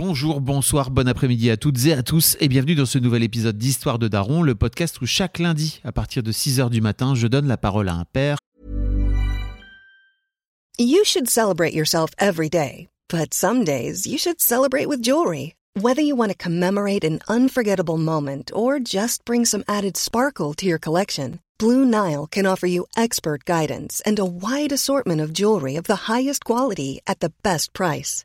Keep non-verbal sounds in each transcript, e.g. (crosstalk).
Bonjour, bonsoir, bon après-midi à toutes et à tous et bienvenue dans ce nouvel épisode d'Histoire de Daron, le podcast où chaque lundi, à partir de 6h du matin, je donne la parole à un père. You should celebrate yourself every day, but some days you should celebrate with jewelry. Whether you want to commemorate an unforgettable moment or just bring some added sparkle to your collection, Blue Nile can offer you expert guidance and a wide assortment of jewelry of the highest quality at the best price.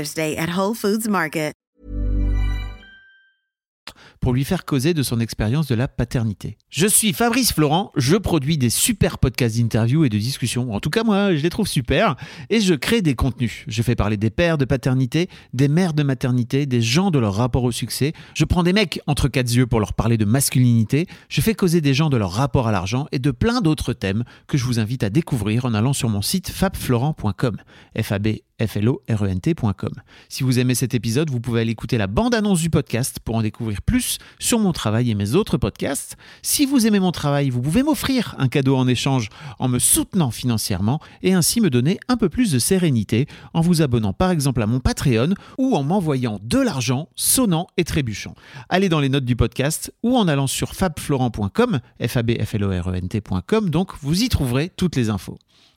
Day at Whole Foods Market. Pour lui faire causer de son expérience de la paternité. Je suis Fabrice Florent, je produis des super podcasts d'interviews et de discussions. En tout cas, moi, je les trouve super. Et je crée des contenus. Je fais parler des pères de paternité, des mères de maternité, des gens de leur rapport au succès. Je prends des mecs entre quatre yeux pour leur parler de masculinité. Je fais causer des gens de leur rapport à l'argent et de plein d'autres thèmes que je vous invite à découvrir en allant sur mon site fabflorent.com. F florent.com. Si vous aimez cet épisode, vous pouvez aller écouter la bande-annonce du podcast pour en découvrir plus sur mon travail et mes autres podcasts. Si vous aimez mon travail, vous pouvez m'offrir un cadeau en échange en me soutenant financièrement et ainsi me donner un peu plus de sérénité en vous abonnant par exemple à mon Patreon ou en m'envoyant de l'argent sonnant et trébuchant. Allez dans les notes du podcast ou en allant sur fabflorent.com, f a b f l o r e n t.com, donc vous y trouverez toutes les infos.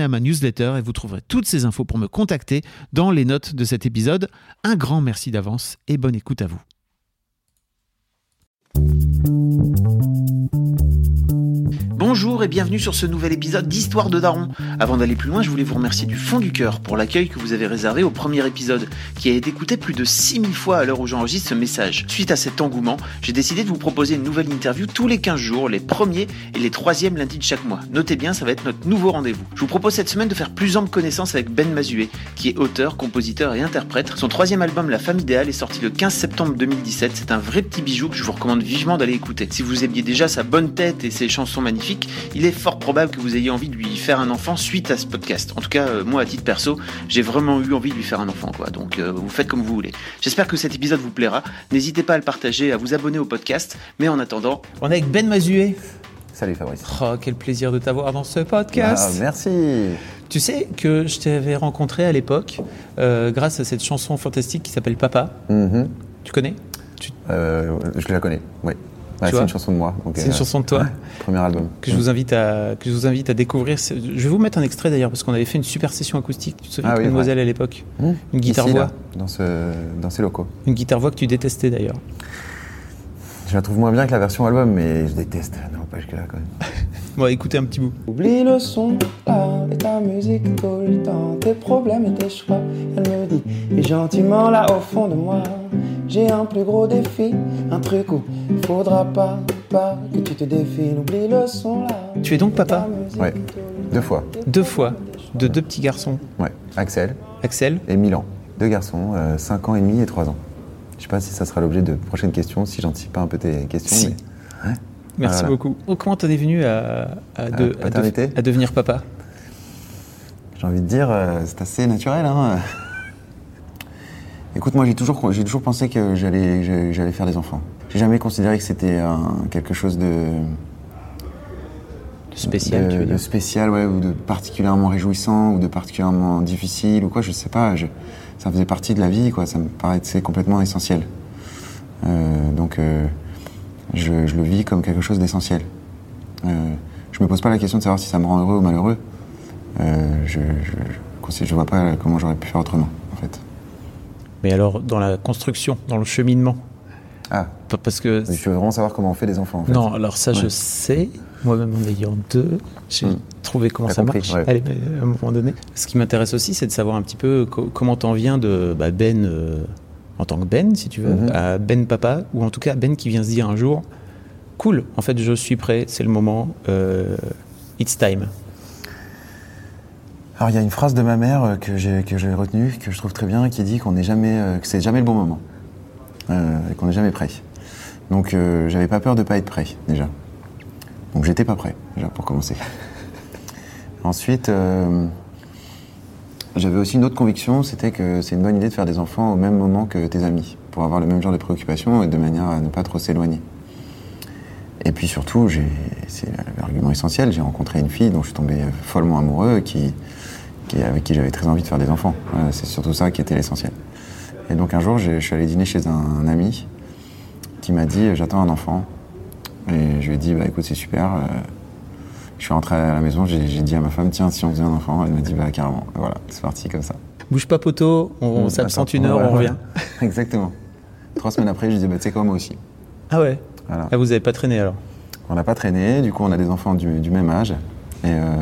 À ma newsletter et vous trouverez toutes ces infos pour me contacter dans les notes de cet épisode. Un grand merci d'avance et bonne écoute à vous. Bonjour et bienvenue sur ce nouvel épisode d'Histoire de Daron. Avant d'aller plus loin, je voulais vous remercier du fond du cœur pour l'accueil que vous avez réservé au premier épisode, qui a été écouté plus de 6000 fois à l'heure où j'enregistre ce message. Suite à cet engouement, j'ai décidé de vous proposer une nouvelle interview tous les 15 jours, les premiers et les troisièmes lundis de chaque mois. Notez bien, ça va être notre nouveau rendez-vous. Je vous propose cette semaine de faire plus ample connaissance avec Ben Mazué, qui est auteur, compositeur et interprète. Son troisième album, La Femme Idéale, est sorti le 15 septembre 2017. C'est un vrai petit bijou que je vous recommande vivement d'aller écouter. Si vous aimiez déjà sa bonne tête et ses chansons magnifiques, il est fort probable que vous ayez envie de lui faire un enfant suite à ce podcast. En tout cas, euh, moi, à titre perso, j'ai vraiment eu envie de lui faire un enfant, quoi. Donc, euh, vous faites comme vous voulez. J'espère que cet épisode vous plaira. N'hésitez pas à le partager, à vous abonner au podcast. Mais en attendant, on est avec Ben Mazué. Salut Fabrice. Oh, quel plaisir de t'avoir dans ce podcast. Ah, merci. Tu sais que je t'avais rencontré à l'époque euh, grâce à cette chanson fantastique qui s'appelle Papa. Mhm. Tu connais? Euh, je la connais, oui. Ouais, c'est une chanson de moi. C'est une euh, chanson de toi ouais, premier album. que je vous invite à que je vous invite à découvrir. Je vais vous mettre un extrait d'ailleurs parce qu'on avait fait une super session acoustique. Tu te souviens Ah de oui, Mademoiselle à l'époque Mmh. Une guitare Ici, voix, là, dans, ce, dans ces locaux. une guitare voix que tu détestais d'ailleurs. Je la trouve moins bien que la version album, mais je déteste. Non, pas jusque-là quand même. (laughs) Bon, écoutez un petit bout. Oublie le son, là, et ta musique tout le temps, tes problèmes et tes choix. Elle me dit, et gentiment là au fond de moi, j'ai un plus gros défi, un truc où faudra pas, pas que tu te défiles. Oublie le son, là. Tu es donc papa Ouais, deux fois. Deux fois, de deux petits garçons. Ouais, Axel Axel, et Milan. Deux garçons, 5 ans et demi et 3 ans. Je sais pas si ça sera l'objet de prochaines questions, si j'anticipe pas un peu tes questions. Si. mais- Ouais. Merci Voilà. beaucoup. Comment t'en es venu à, à, de- à de- paternité à devenir papa? J'ai envie de dire, euh, c'est assez naturel. Hein. Écoute, moi j'ai toujours, j'ai toujours pensé que j'allais, j'allais faire des enfants. J'ai jamais considéré que c'était quelque chose de, Spécial, de, tu veux de dire? spécial, ouais, ou de particulièrement réjouissant, ou de particulièrement difficile, ou quoi, je sais pas. je- ça faisait partie de la vie, quoi. Ça me paraissait complètement essentiel. Euh, donc, euh, je, je le vis comme quelque chose d'essentiel. Euh, je me pose pas la question de savoir si ça me rend heureux ou malheureux. Euh, je, je, je, vois pas comment j'aurais pu faire autrement, en fait. Mais alors, dans la construction, dans le cheminement Ah, Pa- Parce que. je veux vraiment savoir comment on fait des enfants, en fait. Non, alors ça, je sais. Moi-même en ayant deux, j'ai Mm. trouvé comment ça compris, marche. ouais. Allez, mais à un moment donné. Ce qui m'intéresse aussi, c'est de savoir un petit peu co- comment t'en viens de bah, Ben euh, en tant que Ben, si tu veux, Mhm. à Ben papa, ou en tout cas Ben qui vient se dire un jour, cool, en fait, je suis prêt, c'est le moment, euh, it's time. Alors il y a une phrase de ma mère euh, que j'ai retenue, que je trouve très bien, qui dit qu'on n'est jamais, euh, que c'est jamais le bon moment, euh, et qu'on n'est jamais prêt. Donc euh, j'avais pas peur de pas être prêt déjà. Donc j'étais pas prêt déjà pour commencer. (laughs) Ensuite, j'avais aussi une autre conviction, c'était que c'est une bonne idée de faire des enfants au même moment que tes amis, pour avoir le même genre de préoccupations et de manière à ne pas trop s'éloigner. Et puis surtout, c'est l'argument essentiel, j'ai rencontré une fille dont je suis tombé follement amoureux, qui, qui- avec qui j'avais très envie de faire des enfants. C'est surtout ça qui était l'essentiel. Et donc un jour, je suis allé dîner chez un, ami qui m'a dit j'attends un enfant. Et je lui ai dit bah écoute c'est super. euh, je suis rentré à la maison, j'ai dit à ma femme tiens si on faisait un enfant, elle m'a dit bah carrément. Voilà, c'est parti comme ça. Bouge pas poteau, on, on Mmh, s'absente attends, une heure, on ouais. revient. (laughs) Exactement. Trois semaines après, je dit bah tu sais quoi moi aussi. Ah ouais Voilà. Ah, vous avez pas traîné alors? On n'a pas traîné, du coup on a des enfants du, du même âge. Et, euh,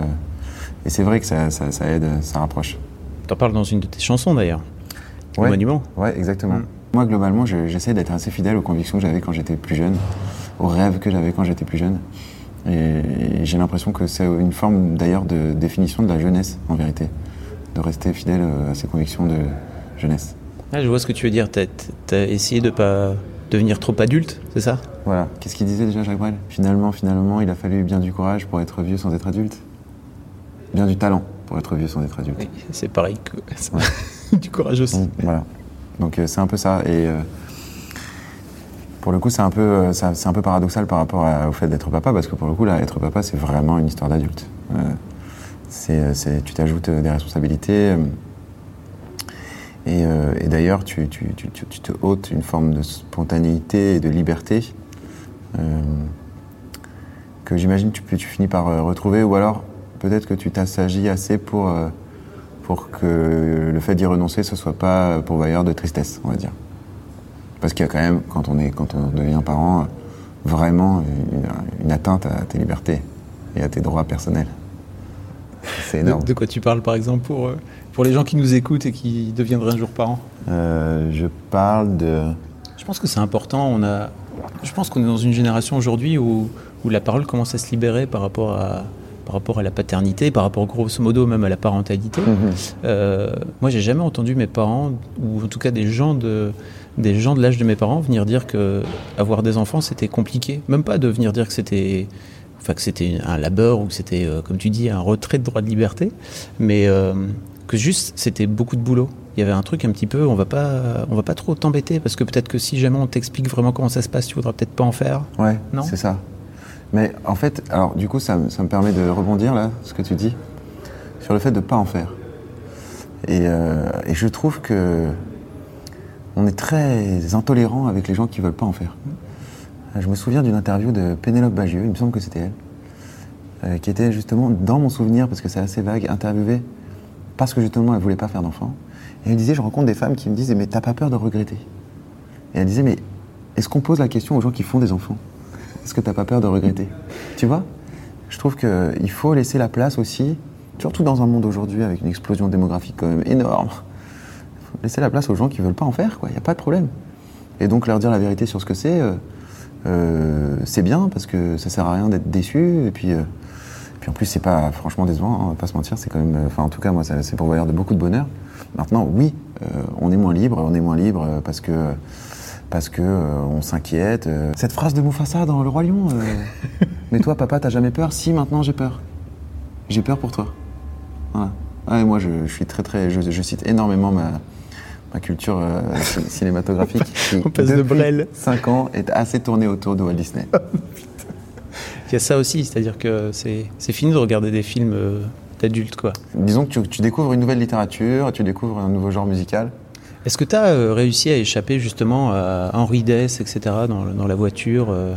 et c'est vrai que ça, ça- ça aide, ça rapproche. T'en parles dans une de tes chansons d'ailleurs. Le Ouais. monument. Ouais, exactement. Mm. Moi, globalement, je- j'essaie d'être assez fidèle aux convictions que j'avais quand j'étais plus jeune, aux rêves que j'avais quand j'étais plus jeune. Et, et j'ai l'impression que c'est une forme d'ailleurs de définition de la jeunesse, en vérité, de rester fidèle euh, à ses convictions de jeunesse. Ah, je vois ce que tu veux dire. T'as as essayé de pas devenir trop adulte, c'est ça? Voilà. Qu'est-ce qu'il disait déjà, Jacques Brel? Finalement, finalement, il a fallu bien du courage pour être vieux sans être adulte. Bien du talent pour être vieux sans être adulte. Oui, c'est pareil que (laughs) du courage aussi. Donc, voilà. Donc euh, c'est un peu ça. Et euh, pour le coup, c'est un peu, euh, c'est un peu paradoxal par rapport au fait d'être papa, parce que pour le coup, là, être papa, c'est vraiment une histoire d'adulte. Euh, euh, tu t'ajoutes des responsabilités. et, d'ailleurs, tu, te ôtes une forme de spontanéité et de liberté que j'imagine tu, tu finis par retrouver, ou alors peut-être que tu t'assagis assez pour, pour que le fait d'y renoncer, ce soit pas pourvoyeur de tristesse, on va dire. Parce qu'il y a quand même, quand on, est, quand on devient parent, vraiment une, une atteinte à tes libertés et à tes droits personnels. C'est énorme. de quoi tu parles par exemple pour, euh, pour les gens qui nous écoutent et qui deviendraient un jour parents? Euh, je parle de... Je pense que c'est important. On a, je pense qu'on est dans une génération aujourd'hui où, où la parole commence à se libérer par rapport à, par rapport à la paternité, par rapport grosso modo même à la parentalité. Mhm. Euh, moi, j'ai jamais entendu mes parents, ou en tout cas des gens de, des gens de l'âge de mes parents, venir dire que avoir des enfants c'était compliqué. Même pas de venir dire que c'était, enfin que c'était un labeur ou que c'était, euh, comme tu dis, un retrait de droit de liberté, mais euh, que juste c'était beaucoup de boulot. Il y avait un truc un petit peu, on va pas, on va pas trop t'embêter parce que peut-être que si jamais on t'explique vraiment comment ça se passe, tu voudras peut-être pas en faire. Ouais, Non? c'est ça. Mais en fait, alors du coup, ça, me- ça me permet de rebondir là, ce que tu dis, sur le fait de ne pas en faire. Et, euh, et je trouve que on est très intolérant avec les gens qui veulent pas en faire. Je me souviens d'une interview de Pénélope Bagieux, il me semble que c'était elle, euh, qui était justement dans mon souvenir, parce que c'est assez vague, interviewée parce que justement elle voulait pas faire d'enfant. Et elle disait, je rencontre des femmes qui me disent, mais t'as pas peur de regretter? Et elle disait, mais est-ce qu'on pose la question aux gens qui font des enfants? Est-ce que t'as pas peur de regretter Tu vois? Je trouve qu'il faut laisser la place aussi, surtout dans un monde aujourd'hui avec une explosion démographique quand même énorme, faut laisser la place aux gens qui veulent pas en faire, quoi. Il n'y a pas de problème. Et donc leur dire la vérité sur ce que c'est, euh, euh, c'est bien parce que ça sert à rien d'être déçu. Et puis, euh, puis en plus, c'est pas franchement décevant, hein, on va pas se mentir. C'est quand même, enfin en tout cas moi, c'est pourvoyeur de beaucoup de bonheur. Maintenant, oui, on est moins libre, on est moins libre parce que parce que euh, on s'inquiète. euh. Cette phrase de Mufasa dans Le Roi Lion. euh, (laughs) Mais toi, papa, t'as jamais peur? Si, maintenant j'ai peur. J'ai peur pour toi. Voilà. Ouais, moi, je, je suis très très, je, je cite énormément ma ma culture (laughs) cinématographique, qui, On passe de Brel. 5 ans, est assez tournée autour de Walt Disney. (laughs) Il y a ça aussi, c'est-à-dire que c'est fini de regarder des films d'adultes, quoi. Disons que tu, tu découvres une nouvelle littérature, tu découvres un nouveau genre musical. Est-ce que tu as réussi à échapper justement à Henri Dess, etc., dans, dans la voiture euh,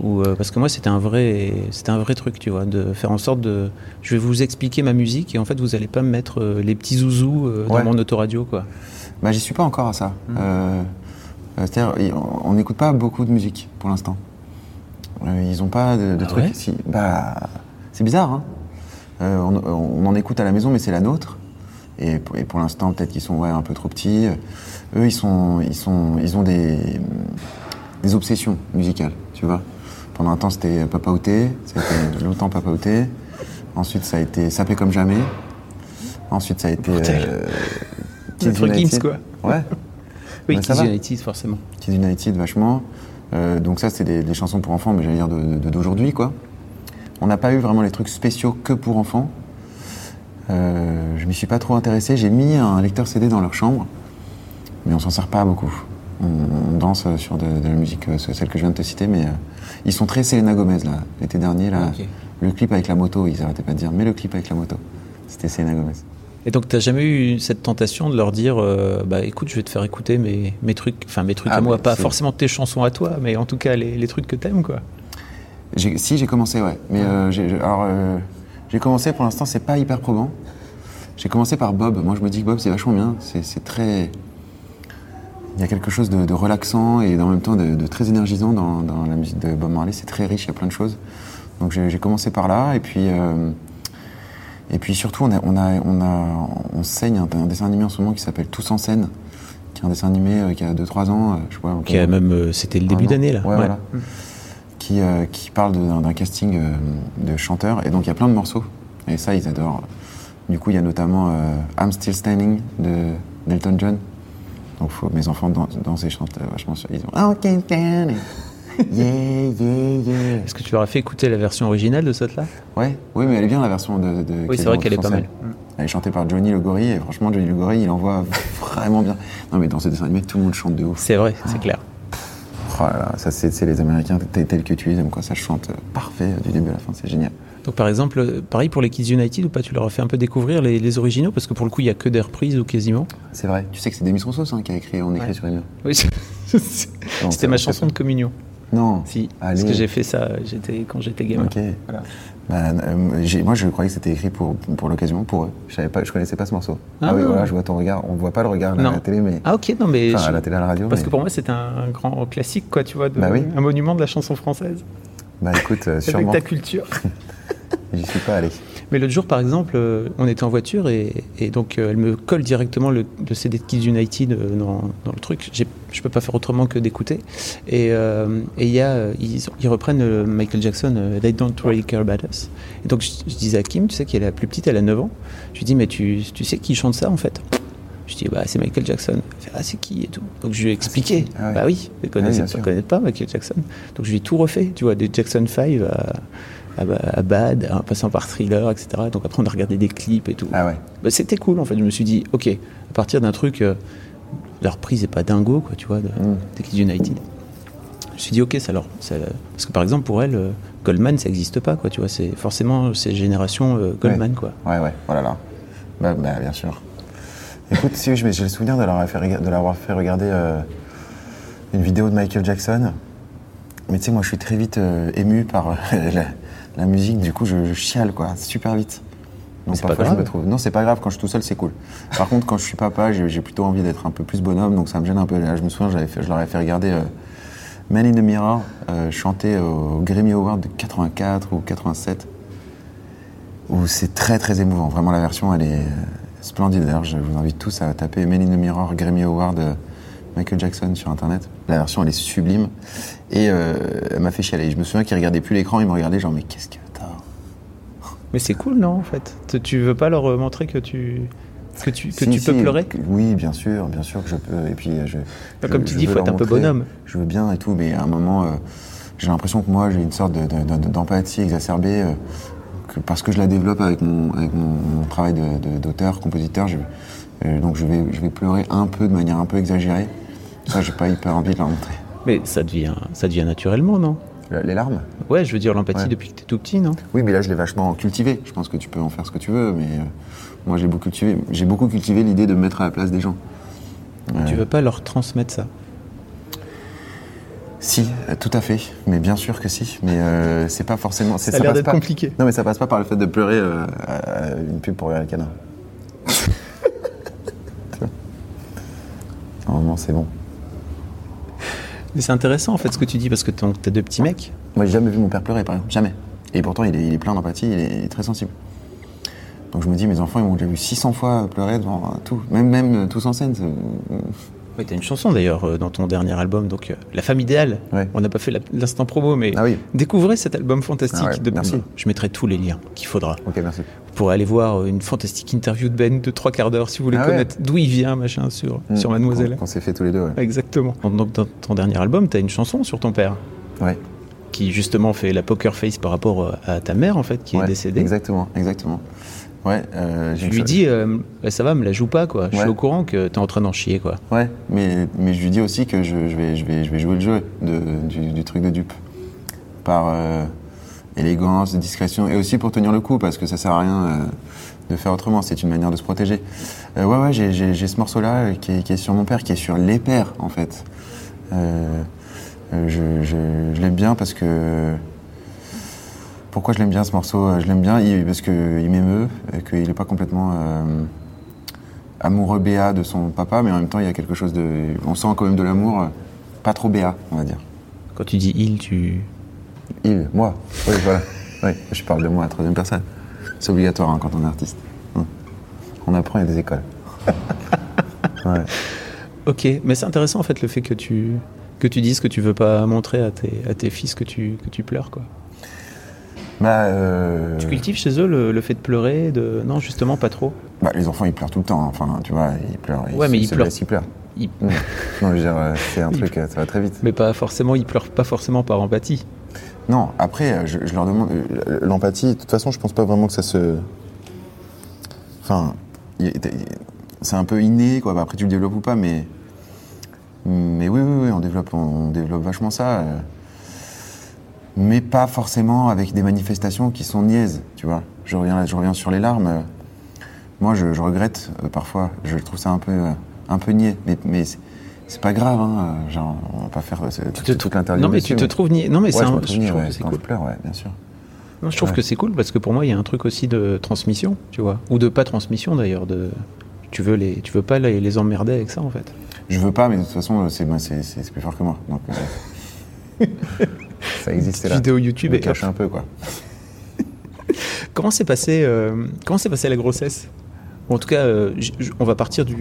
ou, euh, Parce que moi, c'était un, vrai, un vrai truc, tu vois, de faire en sorte de. Je vais vous expliquer ma musique et en fait, vous allez pas me mettre euh, les petits zouzous euh, Ouais. dans mon autoradio, quoi. Bah, j'y suis pas encore à ça. Euh, euh, C'est-à-dire, on n'écoute pas beaucoup de musique pour l'instant. Euh, ils ont pas de, de Ah trucs. ouais? si- bah, c'est bizarre. Hein Euh, on, on en écoute à la maison, mais c'est la nôtre. Et pour, et pour l'instant, peut-être qu'ils sont ouais, un peu trop petits. Eux, ils sont, ils sont, ils ont des, des obsessions musicales, tu vois. Pendant un temps, c'était Papa Outé. Ça a été longtemps Papa Outé. Ensuite, ça a été Sapé comme jamais. Ensuite, ça a été euh, Maître Gims, quoi. Ouais. Oui, ça Kids va. United, forcément. Kids United vachement. Euh, donc ça, c'est des, des chansons pour enfants, mais j'allais dire de- de- d'aujourd'hui, quoi. On n'a pas eu vraiment les trucs spéciaux que pour enfants. Euh, je m'y suis pas trop intéressé. J'ai mis un lecteur CD dans leur chambre, mais on s'en sert pas beaucoup. On, on danse sur de, de la musique, euh, celle que je viens de te citer, mais euh, ils sont très Selena Gomez là. L'été dernier, là, le clip avec la moto, ils arrêtaient pas de dire, mais le clip avec la moto, c'était Selena Gomez. Et donc, t'as jamais eu cette tentation de leur dire, euh, bah écoute, je vais te faire écouter mes, mes trucs, enfin mes trucs Ah, à moi, pas forcément tes chansons à toi, mais en tout cas les, les trucs que t'aimes, quoi. Si j'ai commencé, ouais. Mais euh, alors euh, j'ai commencé pour l'instant, c'est pas hyper probant. J'ai commencé par Bob. Moi, je me dis que Bob, c'est vachement bien. C'est très. Il y a quelque chose de, de relaxant et en même temps de, de très énergisant dans, dans la musique de Bob Marley. C'est très riche, il y a plein de choses. Donc j'ai commencé par là et puis. euh, et puis surtout, on, a, on, a, on, a, on saigne un, un dessin animé en ce moment qui s'appelle Tous en scène, qui est un dessin animé euh, qui a 2-3 ans. euh, je sais pas, Qui a même, c'était le début d'année là. Ouais, voilà. Qui, euh, qui parle d'un casting euh, de chanteurs. Et donc il y a plein de morceaux. Et ça, ils adorent. Du coup, il y a notamment euh, I'm Still Standing de d'Elton John. Donc faut, mes enfants dan- dansent et chantent vachement sur. Ils ont Oh, can't stand it. Yeah, yeah, yeah. Est-ce que tu leur as fait écouter la version originale de cette là Ouais, oui, mais elle est bien la version de. de Oui, c'est vrai qu'elle est pas mal. scène. Elle est chantée par Johnny Le Gorille et franchement, Johnny Le Gorille, il envoie (laughs) vraiment bien. Non, mais dans ce dessin animé, tout le monde chante de ouf. C'est vrai, c'est clair. Oh là là, ça c'est les Américains tel tel que tu les aimes quoi, ça chante euh, parfait euh, du début à la fin, c'est génial. Donc par exemple, euh, pareil pour les Kids United ou pas, tu leur as fait un peu découvrir les, les originaux? Parce que pour le coup il y a que des reprises ou quasiment. C'est vrai. Tu sais que c'est Demis Rousseau hein, qui a écrit On écrit Ouais. sur. Oui, (laughs) c'était ma chanson de communion. Non. Si, Allez. parce que j'ai fait ça, j'étais quand j'étais gamin. Ok. Voilà. Bah, euh, moi je croyais que c'était écrit pour, pour l'occasion, pour eux. Je savais pas, je connaissais pas ce morceau. Ah, Ah. oui, voilà, je vois ton regard. On voit pas le regard à la télé, mais. Ah ok, non mais Enfin, à la télé, à la radio. parce mais- que pour moi c'était un grand classique quoi, tu vois, de- Bah oui. un monument de la chanson française. Bah écoute, euh, (laughs) Avec sûrement. ta culture. (laughs) J'y suis pas allé. Mais l'autre jour, par exemple, euh, on était en voiture et, et donc euh, elle me colle directement le, le CD de Kids United euh, dans, dans le truc. Je peux pas faire autrement que d'écouter. Et euh, et il y a, ils, ils reprennent Michael Jackson, They Don't Really Care About Us. Et donc je, je disais à Kim, tu sais qu'elle est la plus petite, elle a 9 ans. Je lui dis, mais tu, tu sais qui chante ça en fait? Je dis, bah c'est Michael Jackson. Elle fait, ah c'est qui et tout. Donc je lui ai expliqué. Ah ouais. Bah oui, pas, sûr. connaît pas Michael Jackson. Donc je lui ai tout refait, tu vois, des Jackson 5 à, à, Bad, en passant par Thriller, etc. Donc après on a regardé des clips et tout. Ah ouais. Bah, c'était cool en fait. Je me suis dit, ok, à partir d'un truc, euh, la reprise est pas dingo, quoi, tu vois, de, Mm. Kids United. Je me suis dit, ok, ça leur. ça- parce que par exemple, pour elle, euh, Goldman, ça n'existe pas, quoi, tu vois, c'est forcément ces générations euh, Goldman, quoi. Ouais, ouais, voilà là. Bah, bah, bien sûr. Écoute, si, j'ai j'ai le souvenir de leur avoir fait, de l'avoir fait regarder euh, une vidéo de Michael Jackson. Mais tu sais, moi, je suis très vite euh, ému par euh, (laughs) la, la musique. Du coup, je, je chiale, quoi, super vite. Donc c'est pas parfois, je grave. me trouve. Non, c'est pas grave. Quand je suis tout seul, c'est cool. Par contre, quand je suis papa, j'ai plutôt envie d'être un peu plus bonhomme. Donc ça me gêne un peu. Là, je me souviens, fait- je leur avais fait regarder euh, Man in the Mirror, euh, chanté au Grammy Award de 84 ou 87 où c'est très très émouvant. Vraiment, la version, elle est splendide. D'ailleurs, je vous invite tous à taper Men in the Mirror Grammy Award Michael Jackson sur Internet. La version, elle est sublime. Et euh, elle m'a fait chialer. Je me souviens qu'il regardait plus l'écran, il me regardait genre, mais qu'est-ce que t'as? Mais c'est cool, non, en fait? Tu- veux pas leur euh, montrer que tu, que tu, que Si, tu si, peux pleurer? Oui, bien sûr, bien sûr que je peux. Et puis, euh, je. je- Comme tu je dis, faut être un peu bonhomme. Je veux bien et tout, mais à un moment, euh, j'ai l'impression que moi, j'ai une sorte de- de- de- d'empathie exacerbée. euh, que parce que je la développe avec mon, avec mon, mon travail d'auteur, compositeur, je- donc je vais, je vais pleurer un peu de manière un peu exagérée. Ça, j'ai pas hyper envie de leur montrer. Mais ça devient, ça devient naturellement, non? Le- Les larmes? Ouais, je veux dire l'empathie Ouais. depuis que t'es tout petit, non? Oui, mais là, je l'ai vachement cultivé. Je pense que tu peux en faire ce que tu veux, mais euh, moi, j'ai beaucoup cultivé. J'ai beaucoup cultivé l'idée de me mettre à la place des gens. Tu veux pas leur transmettre ça? Si, euh, tout à fait. Mais bien sûr que si. Mais euh, c'est pas forcément. Ça a l'air d'être pas- compliqué. Non, mais ça passe pas par le fait de pleurer à- une pub pour les canard. (laughs) Normalement, c'est bon. Mais c'est intéressant en fait ce que tu dis parce que t'as deux petits mecs. Moi, j'ai jamais vu mon père pleurer, par exemple. Jamais. Et pourtant, il est, il est plein d'empathie, il est, il est très sensible. Donc je me dis, mes enfants, ils m'ont déjà vu 600 fois pleurer devant euh, tout. Même, même euh, tous en scène. c'est- Oui, t'as une chanson d'ailleurs euh, dans ton dernier album, donc euh, La femme idéale. Ouais. On n'a pas fait l'instant promo, mais Ah oui. découvrez cet album fantastique. Ah ouais, de- merci. Je mettrai tous les liens qu'il faudra. Ok, merci. Pourrez aller voir une fantastique interview de Ben de trois quarts d'heure si vous voulez Ah ouais. connaître d'où il vient, machin, sur, sur Mademoiselle. Qu'on s'est fait tous les deux, ouais. Exactement. Donc dans ton dernier album, t'as une chanson sur ton père Ouais. qui justement fait la poker face par rapport euh, à ta mère en fait qui est décédée. Exactement, exactement. Ouais, euh, Je lui dis, euh, ça va, me la joue pas quoi. Je suis au courant que t'es en train d'en chier quoi. Ouais, mais, mais je lui dis aussi que je, je vais, je, vais, je vais jouer le jeu de, du, du truc de dupe. Par euh, élégance, discrétion, et aussi pour tenir le coup, parce que ça sert à rien euh, de faire autrement, c'est une manière de se protéger. Euh, ouais, ouais, j'ai- ce morceau-là euh, qui, est- sur mon père, qui est sur les pères, en fait. Je je- l'aime bien parce que... Pourquoi je l'aime bien ce morceau Je l'aime bien parce qu'il m'émeut, qu'il n'est pas complètement... amoureux béat de son papa, mais en même temps, il y a quelque chose de. On sent quand même de l'amour, pas trop béat, on va dire. Quand tu dis il, tu. Il, moi. Oui, voilà. Oui, je parle de moi à troisième personne. C'est obligatoire hein, quand on est artiste. Hum. On apprend, il y a des écoles. (laughs) ouais. Ok, mais c'est intéressant en fait le fait que tu que tu dises que tu veux pas montrer à tes, à tes fils que tu, que tu pleures quoi. Bah, euh, Tu cultives chez eux le, le fait de pleurer, de non justement pas trop? bah, les enfants, ils pleurent tout le temps. hein. Enfin, tu vois, ils pleurent. Ouais, se- mais ils se pleurent. Ils pleurent. Ils-. Non, je veux dire, euh, c'est un (laughs) truc, euh, ça va très vite. Mais pas forcément, ils pleurent pas forcément par empathie. Non, après, euh, je, leur demande. euh, L'empathie, de toute façon, je pense pas vraiment que ça se. Enfin, c'est un peu inné, quoi. Bah, Après, tu le développes ou pas, mais. Mais oui, oui, oui, on développe, on développe vachement ça. euh, Mais pas forcément avec des manifestations qui sont niaises, tu vois. Je reviens, je reviens sur les larmes. Moi, je, je regrette parfois. Je trouve ça un peu, un peu niais. Mais, mais c'est- pas grave, hein. euh, Genre, on va pas faire euh, toute, te toute l'interview. Non mais tu te trouves ni... Non mais c'est je un- me trouve que c'est cool. je bien sûr. Non, je trouve que c'est cool parce que pour moi il y a un truc aussi de transmission, tu vois, ou de pas transmission d'ailleurs. De tu veux les, tu veux pas les, les emmerder avec ça en fait. Je veux pas, mais de toute façon, c'est moi, c'est- c'est- plus fort que moi. Donc, euh, (laughs) ça existait là. Vidéo YouTube Je et cache un peu, quoi. (laughs) Comment s'est passé, euh, comment s'est passée la grossesse? Ou En tout cas, euh, on va partir du,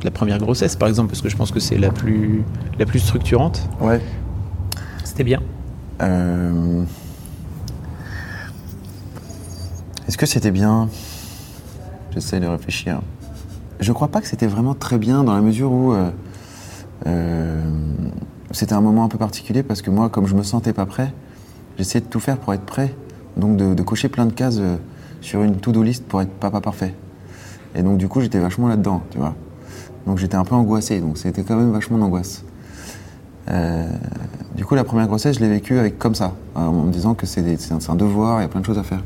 de la première grossesse par exemple parce que je pense que c'est la plus, la plus structurante. Ouais. C'était bien. Euh, Est-ce que c'était bien? J'essaie de réfléchir. Je crois pas que c'était vraiment très bien dans la mesure où euh, euh, c'était un moment un peu particulier parce que moi, comme je me sentais pas prêt, j'essayais de tout faire pour être prêt. Donc de, de cocher plein de cases sur une to-do list pour être papa parfait. Et donc du coup, j'étais vachement là-dedans, tu vois. Donc j'étais un peu angoissé, donc c'était quand même vachement d'angoisse. Euh, du coup, la première grossesse, je l'ai vécue avec comme ça, en me disant que c'est un, devoir, il y a plein de choses à faire.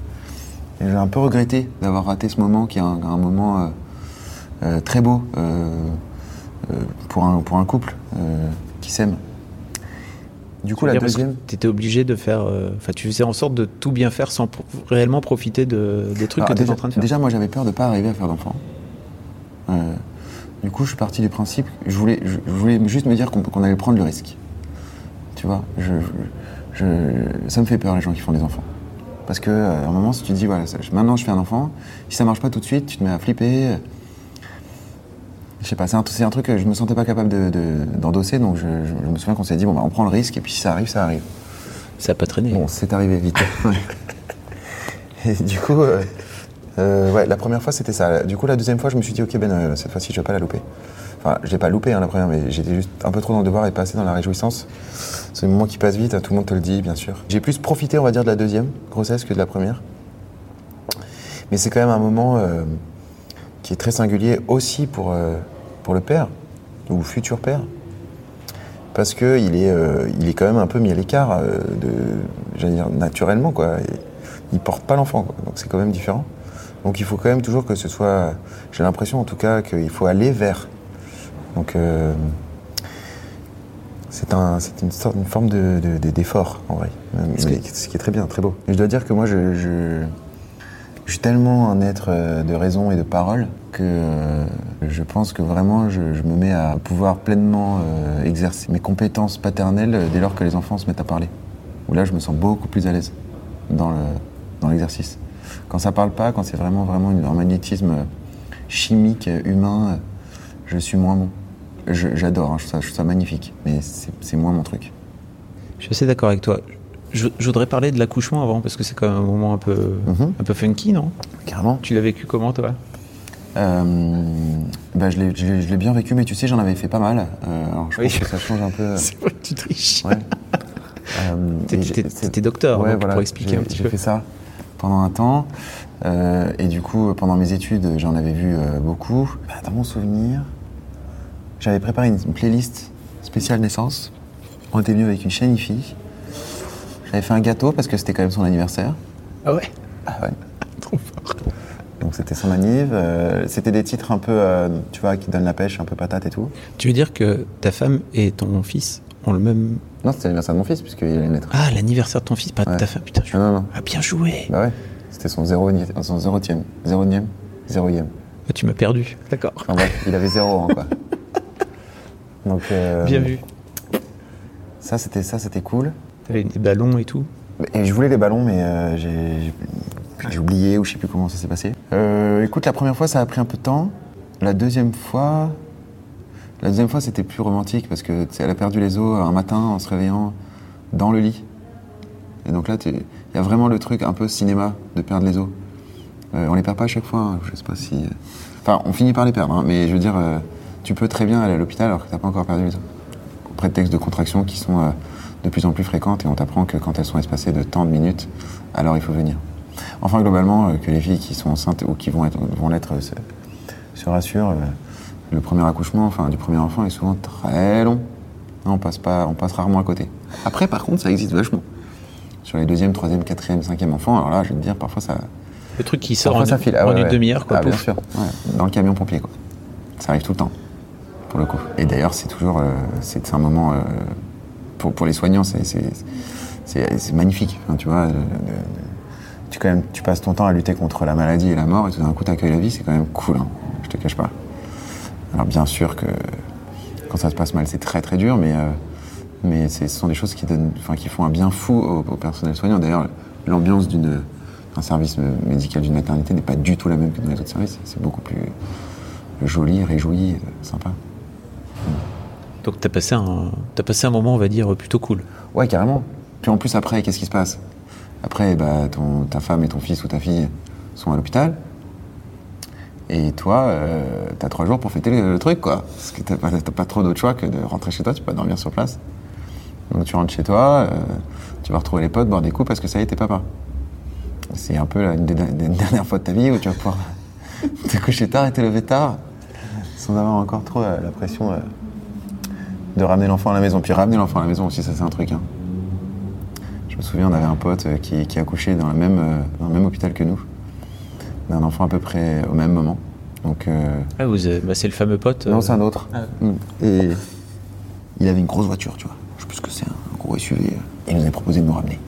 Et j'ai un peu regretté d'avoir raté ce moment qui est un, moment euh, euh, très beau pour, un, couple qui s'aime. Du coup, la deuxième. Tu étais obligé de faire. euh, Enfin, tu faisais en sorte de tout bien faire sans pro- réellement profiter de, des trucs Alors, que tu étais en train de faire. déjà, moi, j'avais peur de pas arriver à faire d'enfant. Euh, du coup, je suis parti du principe, je voulais, je, je voulais juste me dire qu'on allait prendre le risque. Tu vois, je, je- ça me fait peur les gens qui font des enfants. Parce que euh, à un moment, si tu te dis, voilà, ça- maintenant je fais un enfant, si ça marche pas tout de suite, tu te mets à flipper. Je sais pas, c'est un, truc que je me sentais pas capable de- de- d'endosser, donc je, je- je me souviens qu'on s'est dit, bon, bah, on prend le risque, et puis si ça arrive, ça arrive. Ça n'a pas traîné. Bon, c'est arrivé vite. (laughs) et du coup, euh, euh, ouais, la première fois c'était ça. Du coup, la deuxième fois, je me suis dit, ok, Ben, euh, cette fois-ci, je vais pas la louper. Enfin, je l'ai pas loupé hein, la première, mais j'étais juste un peu trop dans le devoir et pas assez dans la réjouissance. C'est un moment qui passe vite, hein, tout le monde te le dit, bien sûr. J'ai plus profité, on va dire, de la deuxième grossesse que de la première. Mais c'est quand même un moment euh, qui est très singulier aussi pour, euh, pour le père, ou le futur père. Parce qu'il est, euh, il est quand même un peu mis à l'écart, euh, de, j'allais dire, naturellement, quoi. Et il porte pas l'enfant, quoi. donc c'est quand même différent. Donc il faut quand même toujours que ce soit, j'ai l'impression en tout cas qu'il faut aller vers. Donc euh, c'est un, une sorte, une forme de, de- de- d'effort en vrai, mais ce qui est très bien, très beau. Et je dois dire que moi je, je, je suis tellement un être euh, de raison et de parole que euh, je pense que vraiment je, me mets à pouvoir pleinement euh, exercer mes compétences paternelles dès lors que les enfants se mettent à parler. Où là je me sens beaucoup plus à l'aise dans, le, dans l'exercice. Quand ça parle pas, quand c'est vraiment vraiment un magnétisme chimique, humain, je suis moins bon. J'adore, hein, je, ça, je trouve ça magnifique, mais c'est moins mon truc. Je suis assez d'accord avec toi. Je, je voudrais parler de l'accouchement avant, parce que c'est quand même un moment un peu, Mhm. un peu funky, non? Carrément. Tu l'as vécu comment, toi? Euh, bah, je, l'ai, bien vécu, mais tu sais, j'en avais fait pas mal. Euh, alors je Oui. pense que ça change un peu. euh, (laughs) C'est vrai que tu triches. Ouais. (laughs) Euh, j'ai- c'est- t'es docteur, ouais, voilà, pour expliquer j'ai- un petit J'ai peu. fait ça pendant un temps. Euh, et du coup, pendant mes études, j'en avais vu euh, beaucoup. Bah, dans mon souvenir, j'avais préparé une, une playlist spéciale naissance. On était venu avec une chaîne IFI. J'avais fait un gâteau parce que c'était quand même son anniversaire. Ah ouais? Ah ouais. (laughs) Trop fort. Donc c'était son anniv. euh, c'était des titres un peu, euh, tu vois, qui donnent la pêche, un peu patate et tout. Tu veux dire que ta femme et ton fils ont le même... Non, c'était l'anniversaire de mon fils, puisqu'il allait naître. Ah, l'anniversaire de ton fils, pas de Ouais. ta femme. Putain, je... Ah non, non. Ah, bien joué Bah ouais. C'était son zéro, son zérotième. Zéronième Zéroième. Ah, Tu m'as perdu, d'accord. Enfin bref, il avait zéro ans, quoi. (laughs) Donc, euh, Bien vu. Ça, c'était ça, c'était cool. T'avais des ballons et tout. Et je voulais les ballons, mais euh, j'ai j'ai- oublié ou je sais plus comment ça s'est passé. Euh, écoute, la première fois, ça a pris un peu de temps. La deuxième fois, la deuxième fois, c'était plus romantique parce que elle a perdu les os un matin en se réveillant dans le lit. Et donc là, il y a vraiment le truc un peu cinéma de perdre les os. Euh, on les perd pas à chaque fois. hein. Je sais pas si. Enfin, on finit par les perdre, hein, mais je veux dire, euh, tu peux très bien aller à l'hôpital alors que t'as pas encore perdu les os. Prétexte de contractions qui sont de plus en plus fréquentes et on t'apprend que quand elles sont espacées de tant de minutes, alors il faut venir. Enfin, globalement, euh, que les filles qui sont enceintes ou qui vont être- vont l'être euh, se, se rassurent. euh, le premier accouchement, enfin du premier enfant, est souvent très long. On passe pas, on passe rarement à côté. Après, par contre, ça existe vachement. Sur les deuxième, troisième, quatrième, cinquième enfants, alors là, je vais te dire, parfois ça, Le truc qui sort en, ça file. Ah en ouais, une demi-heure, quoi. Ah, bien sûr. Ouais. Dans le camion pompier, quoi. Ça arrive tout le temps, pour le coup. Et d'ailleurs, c'est toujours, euh, c'est c'est un moment euh, pour, les soignants, c'est magnifique. Tu vois, tu tu passes ton temps à lutter contre la maladie et la mort, et tout d'un coup, t'accueilles la vie, c'est quand même cool. Hein, je te cache pas. Alors bien sûr que quand ça se passe mal, c'est très très dur, mais euh, ce sont des choses qui font un bien fou au, personnel soignant. D'ailleurs, l'ambiance d'une un service médical d'une maternité n'est pas du tout la même que dans les autres services. C'est beaucoup plus joli, réjoui, euh, sympa. Donc t'as passé, un... as passé un moment, on va dire, plutôt cool. Ouais, carrément. Puis en plus, après, qu'est-ce qui se passe? Après, bah, ta femme et ton fils ou ta fille sont à l'hôpital. Et toi, euh, t'as trois jours pour fêter le, truc, quoi. Parce que t'as pas, pas trop d'autre choix que de rentrer chez toi, tu peux pas dormir sur place. Donc tu rentres chez toi, euh, tu vas retrouver les potes, boire des coups parce que ça y est, t'es papa. C'est un peu la- dernières fois de ta vie où tu vas pouvoir (laughs) te coucher tard et te lever tard sans avoir encore trop euh, la pression euh, de ramener l'enfant à la maison. Puis ramener l'enfant à la maison aussi, ça c'est un truc. hein. Je me souviens, on avait un pote euh, qui, qui a accouché dans, la même, euh, dans le même hôpital que nous, d'un enfant à peu près au même moment. Donc, euh, Ah, vous, avez- bah, c'est le fameux pote. non, c'est un autre. Ah. Mm. Et il avait une grosse voiture, tu vois. Je sais plus ce que c'est, un gros SUV. Et il nous avait proposé de nous ramener.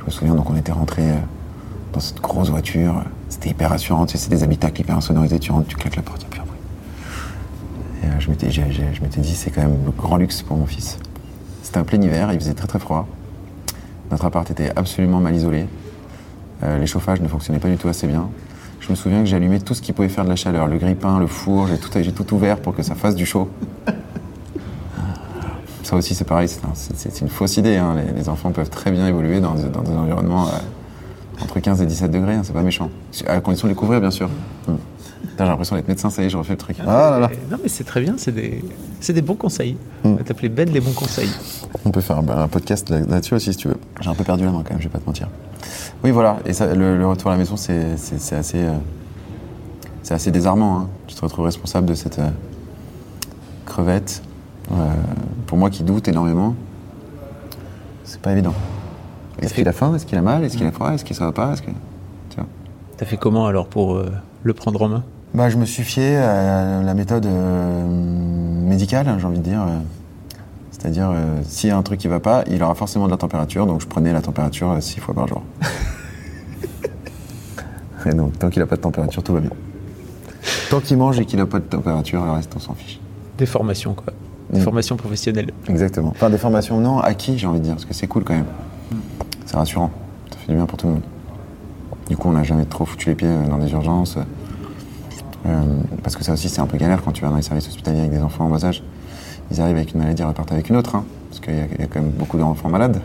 Je me souviens, donc on était rentrés dans cette grosse voiture. C'était hyper rassurant, tu sais, c'est des habitacles hyper insonorisés. Tu rentres, tu claques la porte, il n'y a plus un bruit. Euh, je m'étais je m'étais dit, c'est quand même le grand luxe pour mon fils. C'était un plein hiver, il faisait très très froid. Notre appart était absolument mal isolé. Euh, les chauffages ne fonctionnaient pas du tout assez bien. Je me souviens que allumé tout ce qui pouvait faire de la chaleur, le grille-pain, le four, j'ai tout, ouvert pour que ça fasse du chaud. (laughs) Ça aussi c'est pareil, c'est un- c'est c'est une fausse idée. hein. Les, enfants peuvent très bien évoluer dans, des- environnements euh, entre 15 et 17 degrés, hein, c'est pas méchant. À condition de les couvrir bien sûr. Hum. Putain, J'ai l'impression d'être médecin, ça y est, je refais le truc. Ah là là. Non, mais c'est très bien, c'est des, c'est des bons conseils. Mm. On va t'appeler Ben les bons conseils. On peut faire un, un podcast là- là-dessus aussi si tu veux. J'ai un peu perdu la main quand même, je vais pas te mentir. Oui voilà, et ça, le, le retour à la maison c'est assez, euh, c'est assez désarmant. Hein. Tu te retrouves responsable de cette euh, crevette. Euh, pour moi qui doute énormément, c'est pas évident. Est-ce qu'il a faim? Est-ce qu'il a mal? Est-ce qu'il a froid? Est-ce que ça va pas? Est-ce que... Tu vois? T'as fait comment alors pour le prendre en main? Bah, je me suis fié à la méthode euh, médicale, j'ai envie de dire. euh, C'est-à-dire, euh, s'il y a un truc qui va pas, il aura forcément de la température, donc je prenais la température euh, six fois par jour. (laughs) et donc, tant qu'il a pas de température, tout va bien. Tant qu'il mange et qu'il a pas de température, le reste, on s'en fiche. Des formations, quoi. Des Mm. formations professionnelles. Exactement. Enfin, des formations, non, acquis, j'ai envie de dire, parce que c'est cool quand même. C'est rassurant. Ça fait du bien pour tout le monde. Du coup, on n'a jamais trop foutu les pieds dans les urgences. Euh, parce que ça aussi, c'est un peu galère quand tu vas dans les services hospitaliers avec des enfants en bas âge. Ils arrivent avec une maladie, ils repartent avec une autre. hein, parce qu'il y, a- il y a quand même beaucoup d'enfants malades.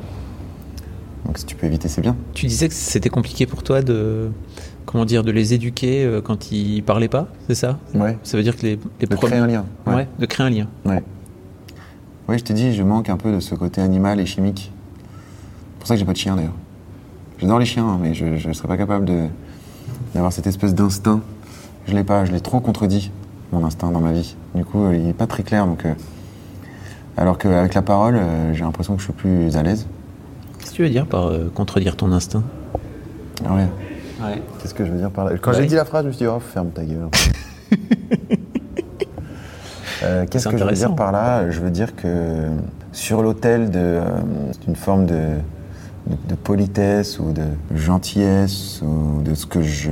Donc si tu peux éviter, c'est bien. Tu disais que c'était compliqué pour toi de, comment dire, de les éduquer euh, quand ils parlaient pas, c'est ça? Ouais. Ça veut dire que les, les De premiers- créer un lien. Ouais. de créer un lien. Ouais. Oui, je t'ai dit, je manque un peu de ce côté animal et chimique. C'est pour ça que j'ai pas de chien d'ailleurs. J'adore les chiens, hein, mais je ne serais pas capable d'avoir cette espèce d'instinct. Je l'ai pas, je l'ai trop contredit, mon instinct dans ma vie. Du coup, euh, il n'est pas très clair. Donc, euh, alors qu'avec la parole, euh, j'ai l'impression que je suis plus à l'aise. Qu'est-ce que tu veux dire par euh, contredire ton instinct? Ah ouais. Ouais. Qu'est-ce que je veux dire par là? Quand Ouais. j'ai dit la phrase, je me suis dit, oh, ferme ta gueule. (laughs) Euh, Qu'est-ce que je veux dire par là? Je veux dire que sur l'autel de, euh, d'une forme de, de, de politesse ou de gentillesse ou de ce que je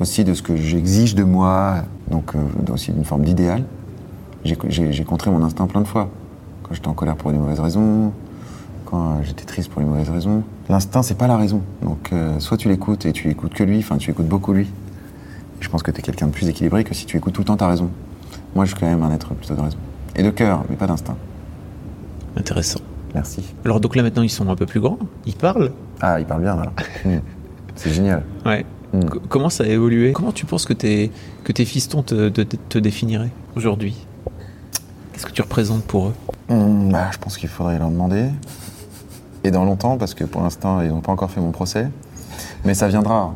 aussi de ce que j'exige de moi, donc euh, aussi d'une forme d'idéal, j'ai, contré mon instinct plein de fois. Quand j'étais en colère pour les mauvaises raisons, quand j'étais triste pour les mauvaises raisons. L'instinct, c'est pas la raison. Donc, euh, soit tu l'écoutes et tu écoutes que lui, enfin, tu écoutes beaucoup lui. Et je pense que tu es quelqu'un de plus équilibré que si tu écoutes tout le temps ta raison. Moi, je suis quand même un être plutôt de raison. Et de cœur, mais pas d'instinct. Intéressant. Merci. Alors donc là maintenant ils sont un peu plus grands, ils parlent. Ah, il parle bien, là. (laughs) C'est génial. Ouais. Mm. Comment ça a évolué? Comment tu penses que tes, que tes fistons te, te, te définiraient aujourd'hui? Qu'est-ce que tu représentes pour eux? Hum, bah, je pense qu'il faudrait leur demander. Et dans longtemps, parce que pour l'instant, ils n'ont pas encore fait mon procès. Mais ça viendra.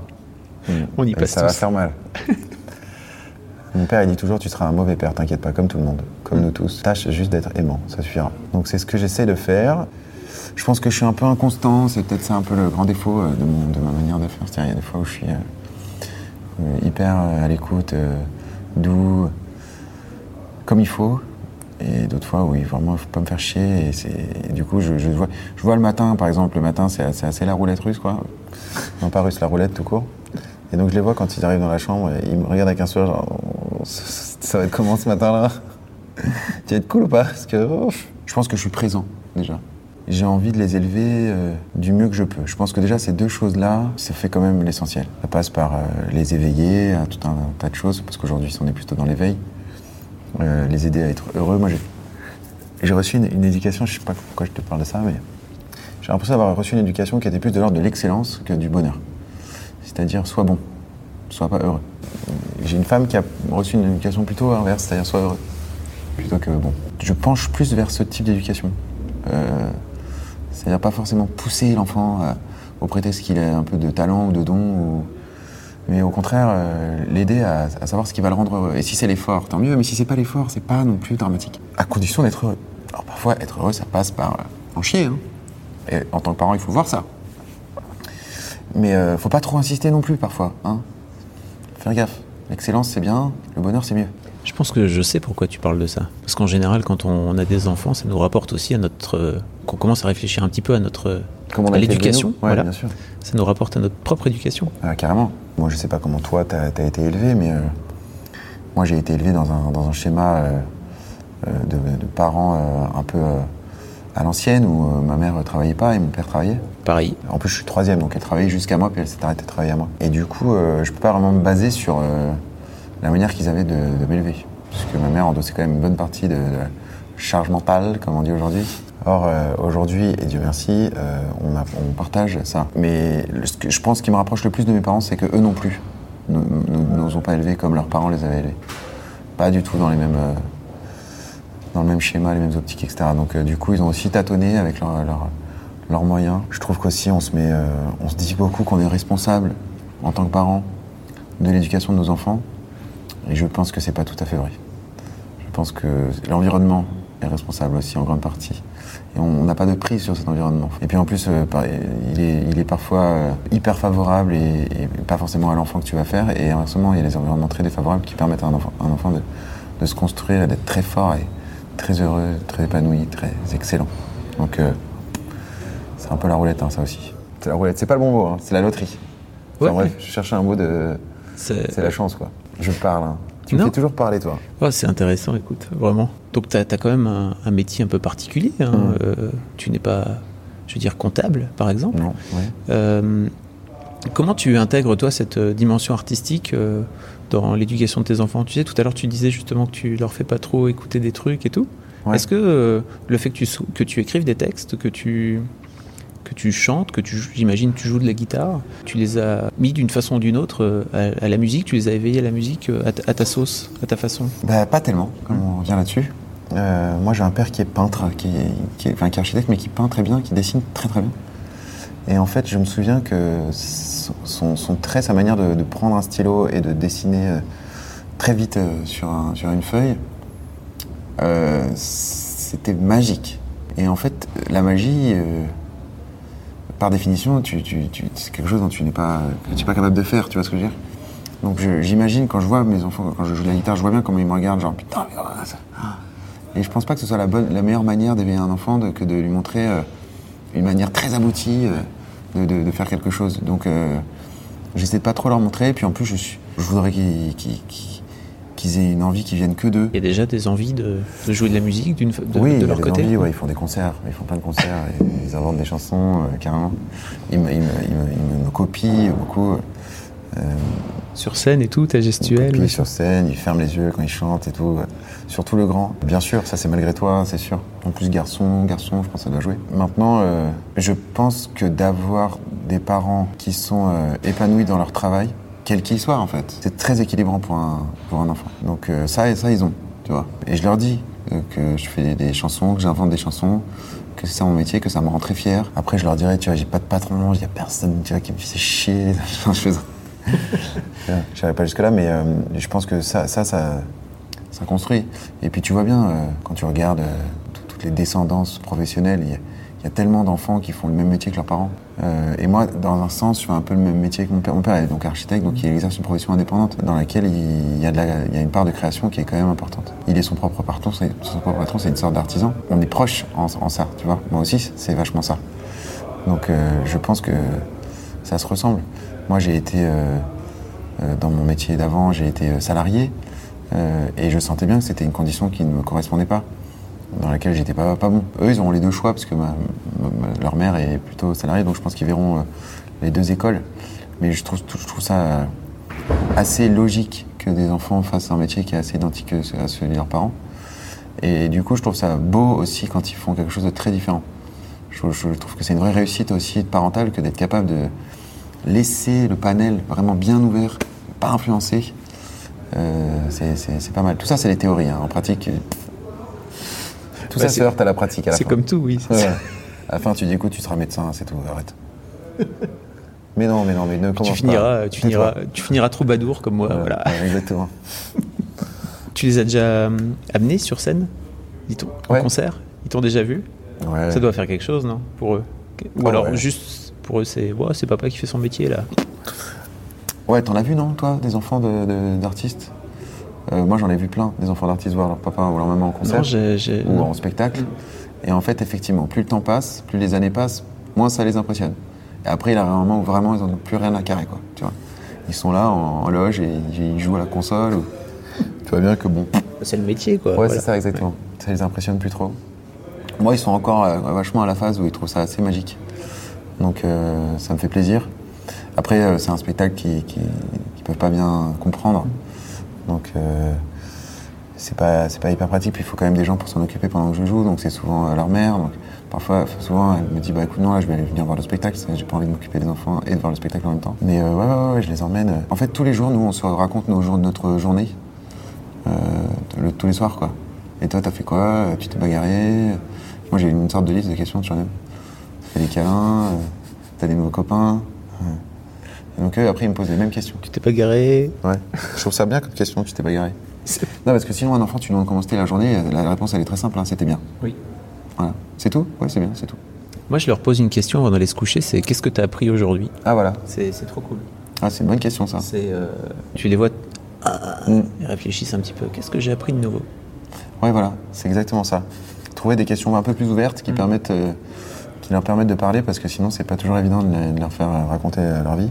Hum. On y Et passe Ça va faire mal. (laughs) mon père, il dit toujours Tu seras un mauvais père, t'inquiète pas, comme tout le monde, comme nous tous. Tâche juste d'être aimant, ça suffira. Donc c'est ce que j'essaie de faire. Je pense que je suis un peu inconstant, c'est peut-être ça un peu le grand défaut euh, de, ma manière de faire. C'est-à-dire, il y a des fois où je suis euh, euh, hyper à l'écoute, doux, comme il faut. Et d'autres fois, oui, vraiment, il faut pas me faire chier. Et, et du coup, je, vois, je vois le matin, par exemple, le matin, c'est assez la roulette russe, quoi. Non, pas russe, la roulette tout court. Et donc, je les vois quand ils arrivent dans la chambre, et ils me regardent avec un sourire, Oh, ça va être comment ce matin-là? Tu vas être cool ou pas? Parce que oh, je pense que je suis présent, déjà. J'ai envie de les élever euh, du mieux que je peux. Je pense que déjà, ces deux choses-là, ça fait quand même l'essentiel. Ça passe par euh, les éveiller à tout un tas de choses, parce qu'aujourd'hui, on est plutôt dans l'éveil. Euh, les aider à être heureux. Moi, j'ai reçu une, éducation, je sais pas pourquoi je te parle de ça, mais j'ai l'impression d'avoir reçu une éducation qui était plus de l'ordre de l'excellence que du bonheur. C'est-à-dire, sois bon, sois pas heureux. J'ai une femme qui a reçu une éducation plutôt inverse, c'est-à-dire, sois heureux, plutôt que bon. Je penche plus vers ce type d'éducation. Euh, c'est-à-dire pas forcément pousser l'enfant à- au prétexte qu'il a un peu de talent ou de don, mais au contraire euh, l'aider à, à savoir ce qui va le rendre heureux. Et si c'est l'effort, tant mieux, mais si c'est pas l'effort, c'est pas non plus dramatique. À condition d'être heureux. Alors parfois, être heureux, ça passe par euh, en chier. hein. Et en tant que parent, il faut voir ça. Mais euh, faut pas trop insister non plus parfois. Hein. Faire gaffe. L'excellence, c'est bien, le bonheur, c'est mieux. Je pense que je sais pourquoi tu parles de ça. Parce qu'en général, quand on a des enfants, ça nous rapporte aussi à notre. euh, qu'on commence à réfléchir un petit peu à notre. Comme on à l'éducation. Ouais, voilà. bien sûr. Ça nous rapporte à notre propre éducation. Ah, carrément. Moi, je sais pas comment toi, t'as as été élevé, mais euh, moi, j'ai été élevé dans un, dans un schéma euh, de, de parents euh, un peu à l'ancienne, où ma mère ne travaillait pas et mon père travaillait. Pareil. En plus, je suis troisième, donc elle travaillait jusqu'à moi, puis elle s'est arrêtée de travailler à moi. Et du coup, je peux pas vraiment me baser sur la manière qu'ils avaient de, m'élever. Parce que ma mère endossait quand même une bonne partie de, de charge mentale, comme on dit aujourd'hui. Or, euh, aujourd'hui, et Dieu merci, euh, on, partage ça. Mais ce que je pense qui me rapproche le plus de mes parents, c'est que eux non plus ne nous ont pas élevés comme leurs parents les avaient élevés. Pas du tout dans euh, le même schéma, les mêmes optiques, etc. Donc, du coup, ils ont aussi tâtonné avec leur- leur- leurs moyens. Je trouve qu'aussi, on se on se dit beaucoup qu'on est responsable en tant que parents de l'éducation de nos enfants. Et je pense que c'est pas tout à fait vrai. Je pense que l'environnement est responsable aussi en grande partie. Et on n'a pas de prise sur cet environnement. Et puis en plus, euh, il, est, il est parfois euh, hyper favorable et, et pas forcément à l'enfant que tu vas faire. Et inversement, il y a des environnements très défavorables qui permettent à un enfant, un enfant de, de se construire et d'être très fort et très heureux, très épanoui, très excellent. Donc euh, c'est un peu la roulette, hein, ça aussi. C'est la roulette, c'est pas le bon mot, hein, c'est la loterie. Enfin, Ouais. bref, je cherchais un mot de. C'est la chance, quoi. Je parle. hein. Tu me Non. fais toujours parler, toi. C'est intéressant, écoute, vraiment. Donc, tu as, quand même un, un métier un peu particulier. hein. Mm. Euh, tu n'es pas, je veux dire, comptable, par exemple. Non, ouais. Euh, comment tu intègres, toi, cette euh, dimension artistique euh, dans l'éducation de tes enfants? Tu sais, tout à l'heure, tu disais justement que tu leur fais pas trop écouter des trucs et tout. Ouais. Est-ce que le fait que tu, que tu écrives des textes, que tu, que tu chantes, que j'imagine tu joues de la guitare, tu les as mis d'une façon ou d'une autre euh, à, la musique, tu les as éveillés à la musique euh, à, ta- sauce, à ta façon? Bah, pas tellement, comme on revient là-dessus. Euh, moi, j'ai un père qui est peintre, qui est, enfin, qui est architecte, mais qui peint très bien, qui dessine très très bien. Et en fait, je me souviens que son, trait, sa manière de, prendre un stylo et de dessiner très vite sur, sur une feuille, c'était magique. Et en fait, la magie, par définition, c'est quelque chose dont tu n'es pas, pas capable de faire, tu vois ce que je veux dire? Donc j'imagine quand je vois mes enfants, quand je joue de la guitare, je vois bien comment ils me regardent, genre putain, mais voilà, ça. Et je pense pas que ce soit la, bonne, la meilleure manière d'éveiller un enfant que de lui montrer euh, une manière très aboutie euh, de, faire quelque chose. Donc euh, j'essaie de pas trop leur montrer, puis en plus je, je voudrais qu'ils qu'ils- qu'ils aient une envie qui vienne que d'eux. Il y a déjà des envies de, de jouer de la musique d'une, de, oui, de il y a leur des côté envies, ouais, ils font des concerts, ils font plein de concerts, et ils inventent des chansons, euh, carrément. Ils me, ils me- ils me- ils me- me copient beaucoup. euh, Sur scène et tout, ta Ils gestuelle copient sur scène, ils ferment les yeux quand ils chantent et tout. Surtout le grand. Bien sûr, ça c'est malgré toi, c'est sûr. En plus, garçon, garçon, je pense que ça doit jouer. Maintenant, euh, je pense que d'avoir des parents qui sont euh, épanouis dans leur travail, quel qu'il soit en fait, c'est très équilibrant pour un, pour un enfant. Donc euh, ça, ça, ils ont, tu vois. Et je leur dis euh, que je fais des chansons, que j'invente des chansons, que c'est ça mon métier, que ça me rend très fier. Après, je leur dirais, tu vois, j'ai pas de patron, il y a personne, tu vois, qui me fait chier. (laughs) je pas jusque-là, mais euh, je pense que ça, ça, ça, construit. Et puis tu vois bien, quand tu regardes tout- toutes les descendances professionnelles, il y a tellement d'enfants qui font le même métier que leurs parents. Euh, et moi, dans un sens, je fais un peu le même métier que mon père. Mon père est donc architecte, donc il exerce une profession indépendante dans laquelle il y, a une part de création qui est quand même importante. Il est son propre patron, c'est son propre patron, c'est une sorte d'artisan. On est proche en, ça, tu vois. Moi aussi, c'est vachement ça. Donc euh, je pense que ça se ressemble. Moi, j'ai été euh, dans mon métier d'avant, j'ai été salarié et je sentais bien que c'était une condition qui ne me correspondait pas, dans laquelle j'étais pas, pas bon. Eux, ils auront les deux choix parce que leur mère est plutôt salariée, donc je pense qu'ils verront euh, les deux écoles. Mais je trouve, je trouve ça euh, assez logique que des enfants fassent un métier qui est assez identique à celui de leurs parents. Et du coup, je trouve ça beau aussi quand ils font quelque chose de très différent. Je, trouve que c'est une vraie réussite aussi parentale que d'être capable de laisser le panel vraiment bien ouvert, pas influencé. Euh, c'est- pas mal. Tout ça, c'est les théories. hein. En pratique, tout Ouais, ça c'est- se heurte à la pratique. C'est comme tout, oui. Ouais. À la fin, tu dis écoute, tu seras médecin, c'est tout, arrête. mais non, mais non, mais ne Tu commence finiras, pas. tu, finiras, tu finiras troubadour comme moi. Voilà. exactement. (laughs) Tu les as déjà euh, amenés sur scène dit-on, En concert? Ils t'ont déjà vu Ouais. Ça doit faire quelque chose, non Pour eux? Ou Ouais, alors juste pour eux, c'est ouais, c'est papa qui fait son métier là. Ouais, t'en as vu, non, toi, des enfants de- de- d'artistes? Euh, Moi, j'en ai vu plein, des enfants d'artistes voir leur papa ou leur maman en concert Non, j'ai. j'ai- ou non. en spectacle. Et en fait, effectivement, plus le temps passe, plus les années passent, moins ça les impressionne. Et après, il y a un moment où vraiment, ils n'ont plus rien à carrer, quoi. Tu vois ils sont là en, en loge et ils jouent à la console. ou- Tu vois bien que bon. C'est le métier quoi. Ouais, voilà. c'est ça, exactement. Ça les impressionne plus trop. Moi, ils sont encore euh, vachement à la phase où ils trouvent ça assez magique. Donc, euh, ça me fait plaisir. Après, euh, c'est un spectacle qui, qui, qui peuvent pas bien comprendre. Donc, euh, c'est pas, pas hyper pratique. Puis, il faut quand même des gens pour s'en occuper pendant que je joue. Donc, c'est souvent euh, leur mère. Donc, parfois, souvent, elle me dit, bah écoute, non, là, je vais aller venir voir le spectacle. J'ai pas envie de m'occuper des enfants et de voir le spectacle en même temps. Mais euh, ouais, ouais, ouais, je les emmène. En fait, tous les jours, nous, on se raconte nos jours, notre journée. Le- tous les soirs, quoi. Et toi, t'as fait quoi? Tu t'es bagarré? Moi, j'ai une sorte de liste de questions sur même. Fais des câlins T'as des nouveaux copains Donc eux, après, ils me posent les mêmes questions. Tu t'es pas garé Ouais. Je trouve ça bien comme question, tu t'es pas garé. Non, parce que sinon, un enfant, tu lui demandes comment c'était la journée, la réponse, elle est très simple, hein, c'était bien. Oui. Voilà. C'est tout? Ouais, c'est bien, c'est tout. Moi, je leur pose une question avant d'aller se coucher, c'est qu'est-ce que tu as appris aujourd'hui? Ah, voilà. C'est trop cool. Ah, c'est une bonne question, ça. C'est, euh, tu les vois, ah, Mm. ils réfléchissent un petit peu. Qu'est-ce que j'ai appris de nouveau? Ouais, voilà, c'est exactement ça. Trouver des questions un peu plus ouvertes qui, permettent, euh, qui leur permettent de parler, parce que sinon, c'est pas toujours évident de, les- de leur faire euh, raconter euh, leur vie.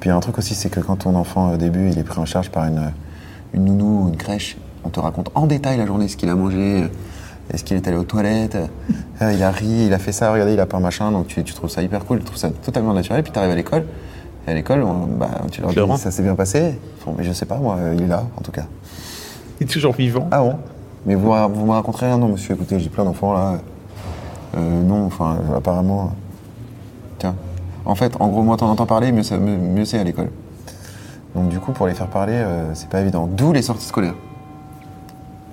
Puis un truc aussi, c'est que quand ton enfant, au début, il est pris en charge par une, une nounou ou une crèche, on te raconte en détail la journée ce qu'il a mangé, euh, est-ce qu'il est allé aux toilettes, euh, il a ri, il a fait ça, regardez, il a pas machin, donc tu, tu trouves ça hyper cool, tu trouves ça totalement naturel, puis tu arrives à l'école, et à l'école, on- bah, tu leur dis ça s'est bien passé, mais je sais pas, moi, euh, il est là, en tout cas. Il est toujours vivant. Ah bon? Mais vous, vous me raconterez rien Non, monsieur, écoutez, j'ai plein d'enfants là. Euh, non, enfin, euh, apparemment. euh, Tiens. En fait, en gros, moins t'en entends parler, mieux, ça- mieux, mieux c'est à l'école. Donc, du coup, pour les faire parler, euh, c'est pas évident. D'où les sorties scolaires.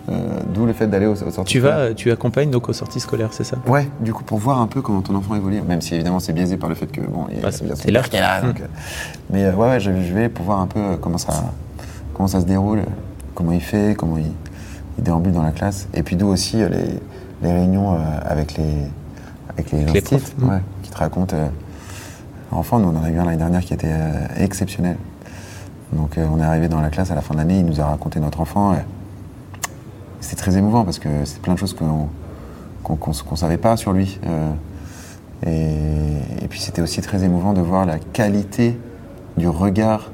Euh, D'où le fait d'aller aux, aux sorties Tu scolaires. vas, tu accompagnes donc aux sorties scolaires, c'est ça? Ouais, du coup, pour voir un peu comment ton enfant évolue, même si évidemment c'est biaisé par le fait que bon, il y a, Bah, il y a son c'est là. père qui est là. donc, euh, mais euh, ouais, ouais, je, je vais pour voir un peu euh, comment ça, comment ça se déroule, euh, comment il fait, comment il, il déambule dans la classe, et puis d'où aussi euh, les, les réunions euh, avec les, avec les, les profs, ouais, qui te racontent. euh, enfant, nous on en a eu un l'année dernière qui était euh, exceptionnel. Donc euh, on est arrivé dans la classe à la fin de l'année, il nous a raconté notre enfant. C'était très émouvant parce que c'est plein de choses qu'on qu'on savait pas sur lui. Euh, et, puis c'était aussi très émouvant de voir la qualité du regard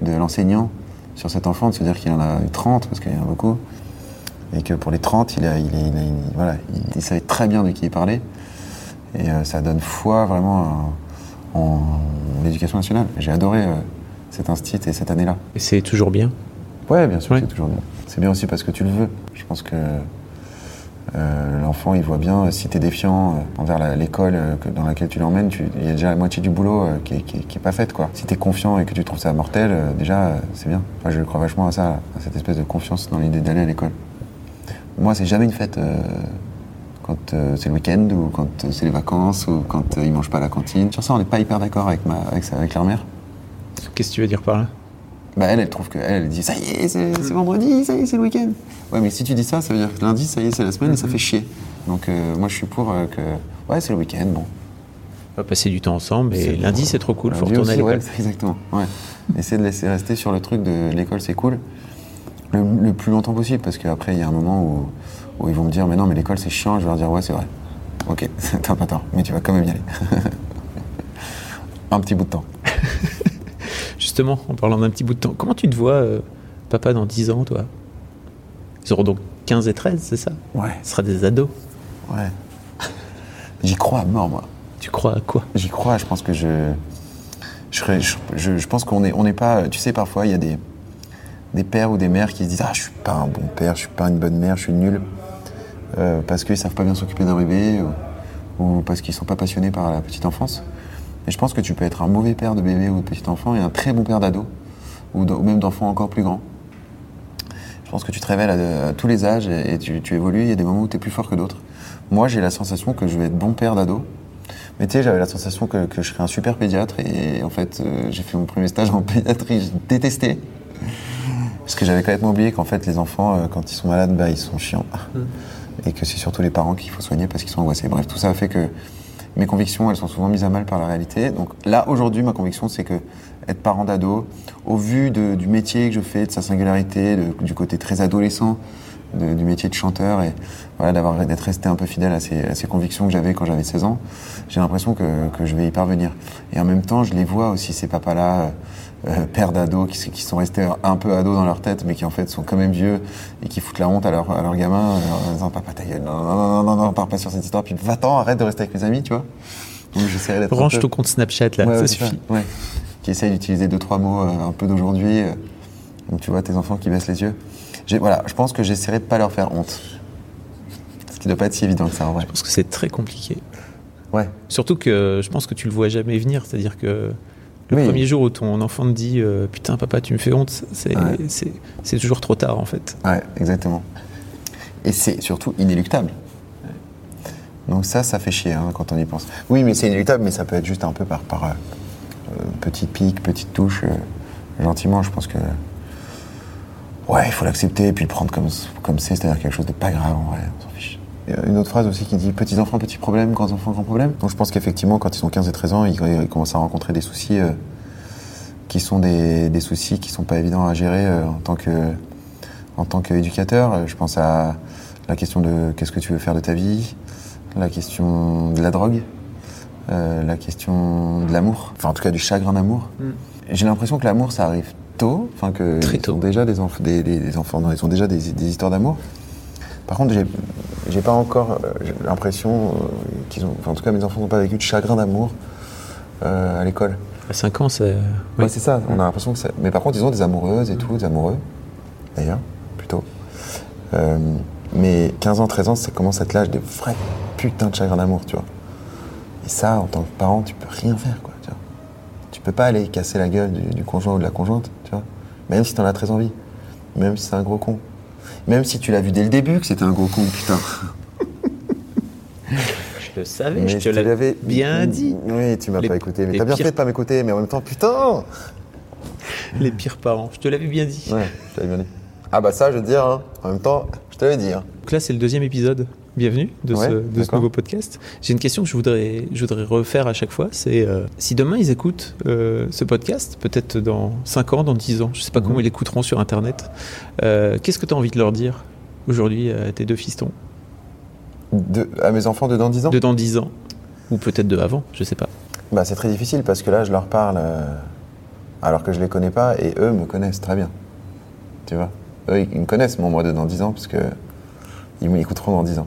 de l'enseignant sur cet enfant, de se dire qu'il en a eu 30, parce qu'il y en a beaucoup, et que pour les 30, il, a, savait très bien de qui il parlait. Et ça donne foi vraiment en, en l'éducation nationale. J'ai adoré euh, cet instit et cette année-là. Et c'est toujours bien? Ouais, bien sûr, Ouais. c'est toujours bien. C'est bien aussi parce que tu le veux. Je pense que euh, l'enfant, il voit bien, euh, si tu es défiant euh, envers la- l'école euh, dans laquelle tu l'emmènes, il y a déjà la moitié du boulot qui, est, qui est- qui est pas faite. Quoi. Si tu es confiant et que tu trouves ça mortel, déjà, c'est bien. Moi, je crois vachement à ça, à cette espèce de confiance dans l'idée d'aller à l'école. Moi, c'est jamais une fête quand euh, c'est le week-end ou quand euh, c'est les vacances ou quand euh, ils mangent pas à la cantine. Sur ça, on n'est pas hyper d'accord avec, ma, avec, sa- avec leur mère. Qu'est-ce que tu veux dire par là? Bah elle, elle trouve que elle, elle dit ça y est, c'est c'est vendredi, ça y est, c'est le week-end. Ouais, mais si tu dis ça, ça veut dire que lundi, ça y est, c'est la semaine et ça fait chier. Donc euh, moi, je suis pour euh, que ouais, c'est le week-end, bon. On va passer du temps ensemble et C'est- lundi c'est trop cool, faut Lundi retourner à aussi, l'école. ouais, (laughs) exactement. Ouais. Essayer de laisser rester sur le truc de l'école, c'est cool. Le, le plus longtemps possible, parce qu'après, il y a un moment où, où ils vont me dire, mais non, mais l'école, c'est chiant. Je vais leur dire, ouais, c'est vrai. Ok, (laughs) t'as pas tort, mais tu vas quand même y aller. (laughs) un petit bout de temps. (laughs) Justement, en parlant d'un petit bout de temps, comment tu te vois, euh, papa, dans 10 ans, toi? Ils auront donc 15 et 13, c'est ça? Ouais, Ce sera des ados. ouais. J'y crois à mort, moi. Tu crois à quoi? J'y crois, je pense que je. Je, pense qu'on n'est on n'est pas. Tu sais, parfois, il y a des, des pères ou des mères qui se disent Ah, je suis pas un bon père, je suis pas une bonne mère, je suis nul. Euh, parce qu'ils savent pas bien s'occuper d'un bébé ou, parce qu'ils sont pas passionnés par la petite enfance. Et je pense que tu peux être un mauvais père de bébé ou de petit enfant et un très bon père d'ado ou, même d'enfant encore plus grand. Je pense que tu te révèles à, tous les âges et, tu, évolues. Il y a des moments où tu es plus fort que d'autres. Moi, j'ai la sensation que je vais être bon père d'ado. Mais tu sais, j'avais la sensation que, je serais un super pédiatre et en fait, euh, j'ai fait mon premier stage en (laughs) pédiatrie, j'ai détesté. Parce que j'avais complètement oublié qu'en fait, les enfants, euh, quand ils sont malades, bah, ils sont chiants. Et que c'est surtout les parents qu'il faut soigner parce qu'ils sont angoissés. Bref, tout ça fait que mes convictions, elles sont souvent mises à mal par la réalité. Donc là, aujourd'hui, ma conviction, c'est que être parent d'ado, au vu du métier que je fais, de sa singularité, du côté très adolescent du métier de chanteur et voilà, d'avoir d'être resté un peu fidèle à ces, convictions que j'avais quand j'avais 16 ans, j'ai l'impression que, que je vais y parvenir. Et en même temps, je les vois aussi, ces papas-là, euh, pères d'ados, qui, sont restés un peu ados dans leur tête, mais qui en fait sont quand même vieux et qui foutent la honte à leurs à leurs gamins en disant Papa, ta gueule, non, non, non, non, non, pars pas sur cette histoire, puis va-t'en, arrête de rester avec mes amis, tu vois. Donc j'essaierai d'être. Range peu- ton compte Snapchat là, Ouais, ça ouais, suffit. Ouais. Qui essaye d'utiliser deux, trois mots euh, un peu d'aujourd'hui. euh, donc tu vois tes enfants qui baissent les yeux. Voilà, je pense que j'essaierai de pas leur faire honte. Ce qui doit pas être si évident que ça en vrai. Je pense que c'est très compliqué. Ouais. Surtout que je pense que tu le vois jamais venir, c'est-à-dire que le Oui. premier jour où ton enfant te dit euh, putain papa tu me fais honte, c'est Ouais. toujours trop tard en fait. Ouais, exactement. Et c'est surtout inéluctable. Donc ça, ça fait chier hein, quand on y pense. Oui, mais c'est inéluctable, mais ça peut être juste un peu par, par, euh, petite pique, petite touche, euh, gentiment, je pense que. Ouais, il faut l'accepter et puis le prendre comme comme c'est, c'est-à-dire quelque chose de pas grave en vrai, on s'en fiche. Il y a une autre phrase aussi qui dit petits enfants, petits problèmes, grands enfants, grands problèmes. Donc je pense qu'effectivement, quand ils sont 15 et 13 ans, ils, ils commencent à rencontrer des soucis euh, qui sont des, des soucis qui sont pas évidents à gérer euh, en tant que en tant qu'éducateur. Euh, Je pense à la question de qu'est-ce que tu veux faire de ta vie, la question de la drogue, euh, la question de l'amour, enfin en tout cas du chagrin d'amour. Et J'ai l'impression que l'amour ça arrive tôt, enfin que Très ils tôt. sont déjà des, enf- des, des- des enfants, non, ils sont déjà des, des histoires d'amour. Par contre, j'ai pas encore euh, l'impression euh, qu'ils ont, enfin en tout cas mes enfants n'ont pas vécu de chagrin d'amour euh, à l'école. À 5 ans, ça. Ouais, c'est ça. On a l'impression que. Mais par contre, ils ont des amoureuses et tout, des amoureux, d'ailleurs, plutôt. Euh, mais 15 ans, 13 ans, ça commence à être l'âge des vrais putains de chagrin d'amour, tu vois. Et ça, en tant que parent, tu peux rien faire, quoi. Tu, vois. tu peux pas aller casser la gueule du, du conjoint ou de la conjointe, tu vois. Même si t'en as très envie. Même si c'est un gros con. Même si tu l'as vu dès le début que c'était un gros con, putain. Je le savais, Mais je te l'avais bien dit. Oui, tu m'as Les- pas écouté. Mais t'as bien pires- fait de pas m'écouter, mais en même temps, putain Les pires parents, je te l'avais bien dit. Ouais, je t'avais bien dit. Ah bah ça, je veux te dire, hein. en même temps, je te l'avais dit. Hein. Donc là, c'est le deuxième épisode. Bienvenue de, Ouais, ce, de ce d'accord. nouveau podcast. J'ai une question que je voudrais, je voudrais refaire à chaque fois. C'est euh, si demain ils écoutent euh, ce podcast, peut-être dans 5 ans, dans 10 ans, je sais pas Mhm. comment ils l'écouteront sur Internet, euh, qu'est-ce que tu as envie de leur dire aujourd'hui à tes deux fistons? De- à mes enfants de dans 10 ans? De dans 10 ans Ou peut-être de avant, je sais pas. Bah, c'est très difficile parce que là, je leur parle alors que je les connais pas et eux me connaissent très bien. Tu vois? Eux, ils ils me connaissent, mon moi de dans 10 ans, parce que ils m'écouteront dans 10 ans.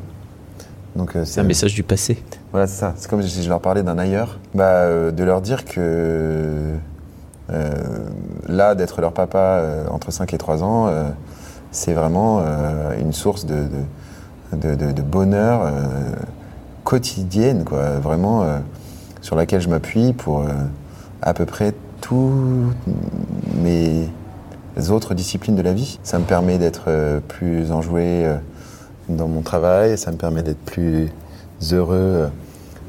Donc, euh, C'est un message du passé. Voilà, c'est ça. C'est comme si je leur parlais d'un ailleurs. Bah, euh, de leur dire que euh, là, d'être leur papa entre 5 et 3 ans, c'est vraiment une source de, de, de- de- de bonheur quotidienne, quoi. Vraiment, sur laquelle je m'appuie pour à peu près toutes mes autres disciplines de la vie. Ça me permet d'être plus enjoué dans mon travail, ça me permet d'être plus heureux euh,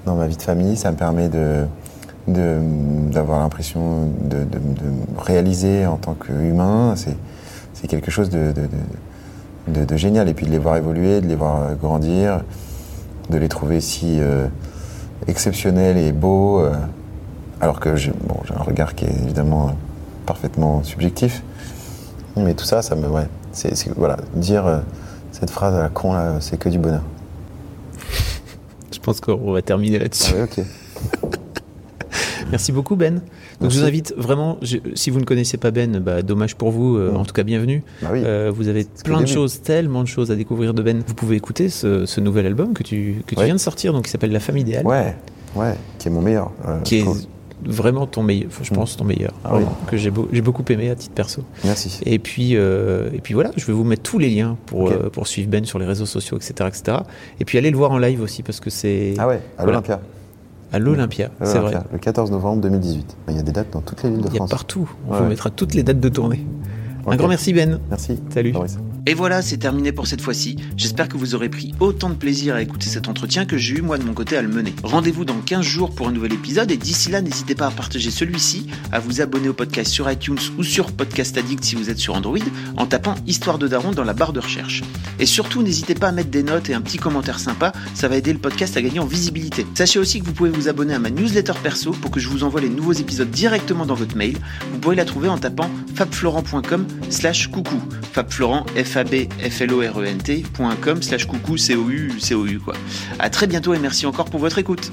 dans ma vie de famille, ça me permet de d'avoir l'impression de, me réaliser en tant qu'humain. C'est quelque chose de, de, génial. Et puis de les voir évoluer, de les voir euh, grandir, de les trouver si euh, exceptionnels et beaux, euh, alors que j'ai un regard qui est évidemment parfaitement subjectif. Mais tout ça, ça me. Ouais, c'est. Voilà, dire cette phrase à la con, là, c'est que du bonheur. Je pense qu'on va terminer là-dessus. Ah ouais, ok. (laughs) Merci beaucoup Ben. Donc Merci. je vous invite vraiment, je- si vous ne connaissez pas Ben, bah, dommage pour vous, euh, Mm. en tout cas bienvenue. Bah oui. Euh, vous avez plein le de choses, tellement de choses à découvrir de Ben. Vous pouvez écouter ce, ce nouvel album que tu, que tu Ouais. viens de sortir, donc qui s'appelle La Femme Idéale, Ouais, ouais, qui est mon meilleur. euh, qui est. vraiment ton meilleur, je Mm. pense ton meilleur, Ah vraiment, que j'ai beau- j'ai beaucoup aimé à titre perso. Merci. Et puis, euh, et puis voilà, je vais vous mettre tous les liens pour, euh, pour suivre Ben sur les réseaux sociaux, etc., etc. Et puis allez le voir en live aussi parce que c'est Ah ouais, à Voilà. l'Olympia. à l'Olympia, c'est vrai. Le 14 novembre 2018. Il y a des dates dans toutes les villes de Il y a France. partout. On Ouais. vous mettra toutes les dates de tournée. Un grand merci Ben. Merci. Salut. Et voilà, c'est terminé pour cette fois-ci. J'espère que vous aurez pris autant de plaisir à écouter cet entretien que j'ai eu moi de mon côté à le mener. Rendez-vous dans 15 jours pour un nouvel épisode et d'ici là, n'hésitez pas à partager celui-ci, à vous abonner au podcast sur iTunes ou sur Podcast Addict si vous êtes sur Android en tapant Histoire de Daron dans la barre de recherche. Et surtout, n'hésitez pas à mettre des notes et un petit commentaire sympa, ça va aider le podcast à gagner en visibilité. Sachez aussi que vous pouvez vous abonner à ma newsletter perso pour que je vous envoie les nouveaux épisodes directement dans votre mail. Vous pouvez la trouver en tapant fabflorent.com slash coucou. Fabflorent, f a b f l o r e n t.com slash coucou, c o u c o u quoi. À très bientôt et merci encore pour votre écoute.